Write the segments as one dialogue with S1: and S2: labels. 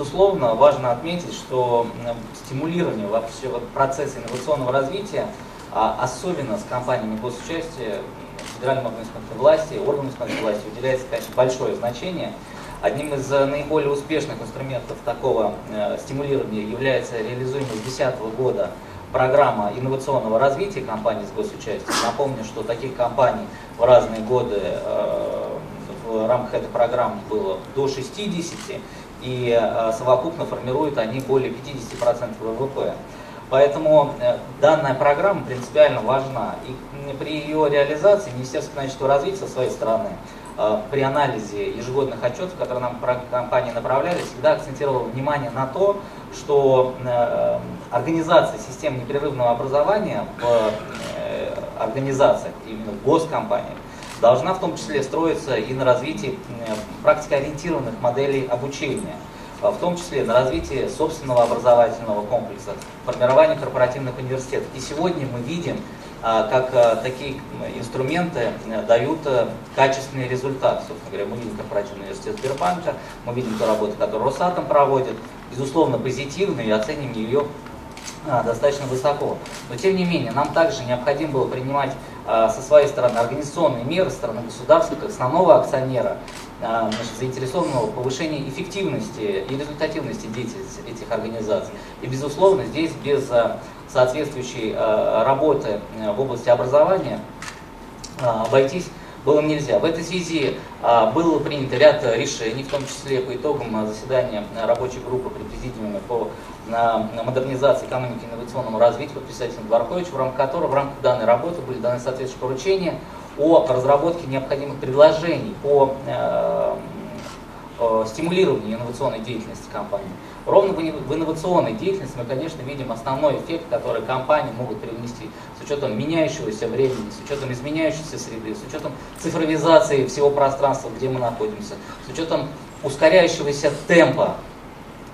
S1: Безусловно, важно отметить, что стимулирование вообще процесса инновационного развития, а особенно с компаниями госучастия, федеральным органам исполнительной власти, органам исполнительной власти уделяется, конечно, большое значение. Одним из наиболее успешных инструментов такого э, стимулирования является реализуемая с 2010 года программа инновационного развития компаний с госучастием. Напомню, что таких компаний в разные годы э, в рамках этой программы было до 60, и э, совокупно формируют они более 50% ВВП. Поэтому э, данная программа принципиально важна. И при ее реализации Министерство экономического развития со своей стороны при анализе ежегодных отчетов, которые нам компании направляли, всегда акцентировало внимание на то, что организация систем непрерывного образования в организациях, именно в госкомпаниях, должна в том числе строиться и на развитии практикоориентированных моделей обучения, а в том числе на развитии собственного образовательного комплекса, формирование корпоративных университетов. И сегодня мы видим, а, как а, такие инструменты дают качественный результат. Собственно говоря, мы видим корпоративный университет Сбербанка, мы видим ту работу, которую Росатом проводит, безусловно, позитивно и оценим ее достаточно высоко. Но тем не менее, нам также необходимо было принимать со своей стороны организационные меры, со стороны государства, как основного акционера, а, значит, заинтересованного в повышении эффективности и результативности деятельности этих организаций. И, безусловно, здесь без а, соответствующей работы в области образования обойтись было нельзя. В этой связи а, было принято ряд решений, в том числе по итогам заседания рабочей группы при президиуме по модернизации экономики и инновационному развитию под председателем Дворковича, в рамках которого в рамках данной работы были даны соответствующие поручения о разработке необходимых предложений по э, стимулированию инновационной деятельности компании. Ровно в инновационной деятельности мы, конечно, видим основной эффект, который компании могут привнести с учетом меняющегося времени, с учетом изменяющейся среды, с учетом цифровизации всего пространства, где мы находимся, с учетом ускоряющегося темпа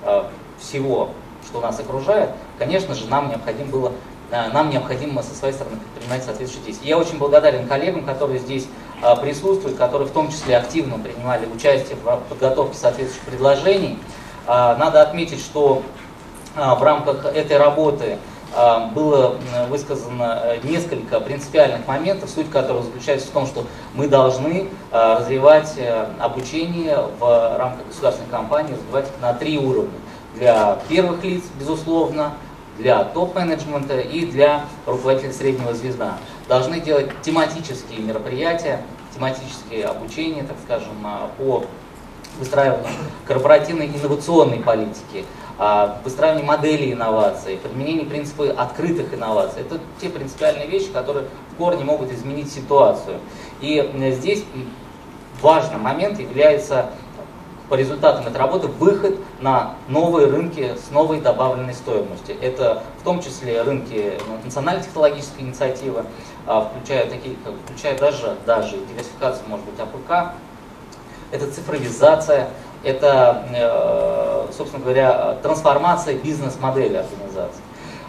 S1: э, всего что нас окружает, конечно же, нам необходимо было э, нам необходимо со своей стороны предпринимать соответствующие действия. Я очень благодарен коллегам, которые здесь присутствуют, которые в том числе активно принимали участие в подготовке соответствующих предложений. Э, надо отметить, что в рамках этой работы было высказано несколько принципиальных моментов, суть которых заключается в том, что мы должны развивать обучение в рамках государственной кампании, развивать на три уровня для первых лиц, безусловно, для топ-менеджмента и для руководителей среднего звезда. Должны делать тематические мероприятия, тематические обучения, так скажем, а, по выстраиванию корпоративной инновационной политики, а, выстраиванию модели инноваций, применению принципа открытых инноваций. Это те принципиальные вещи, которые в корне могут изменить ситуацию. И здесь важным момент является по результатам этой работы выход на новые рынки с новой добавленной стоимостью. Это в том числе рынки ну, национальной технологической инициативы, а, включая, такие, включая даже, даже диверсификацию, может быть, АПК, это цифровизация, это, э, собственно говоря, трансформация бизнес-модели организации.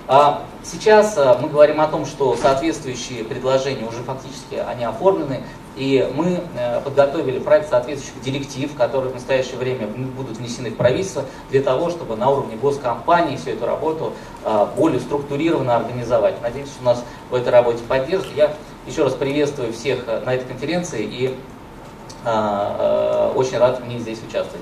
S1: А сейчас э, мы говорим о том, что соответствующие предложения уже фактически они оформлены, и мы э, подготовили проект соответствующих директив, которые в настоящее время будут внесены в правительство, для того, чтобы на уровне госкомпании всю эту работу э, более структурированно организовать. Надеюсь, что нас в этой работе поддержат. Я еще раз приветствую всех э, на этой конференции и очень рад в ней здесь участвовать.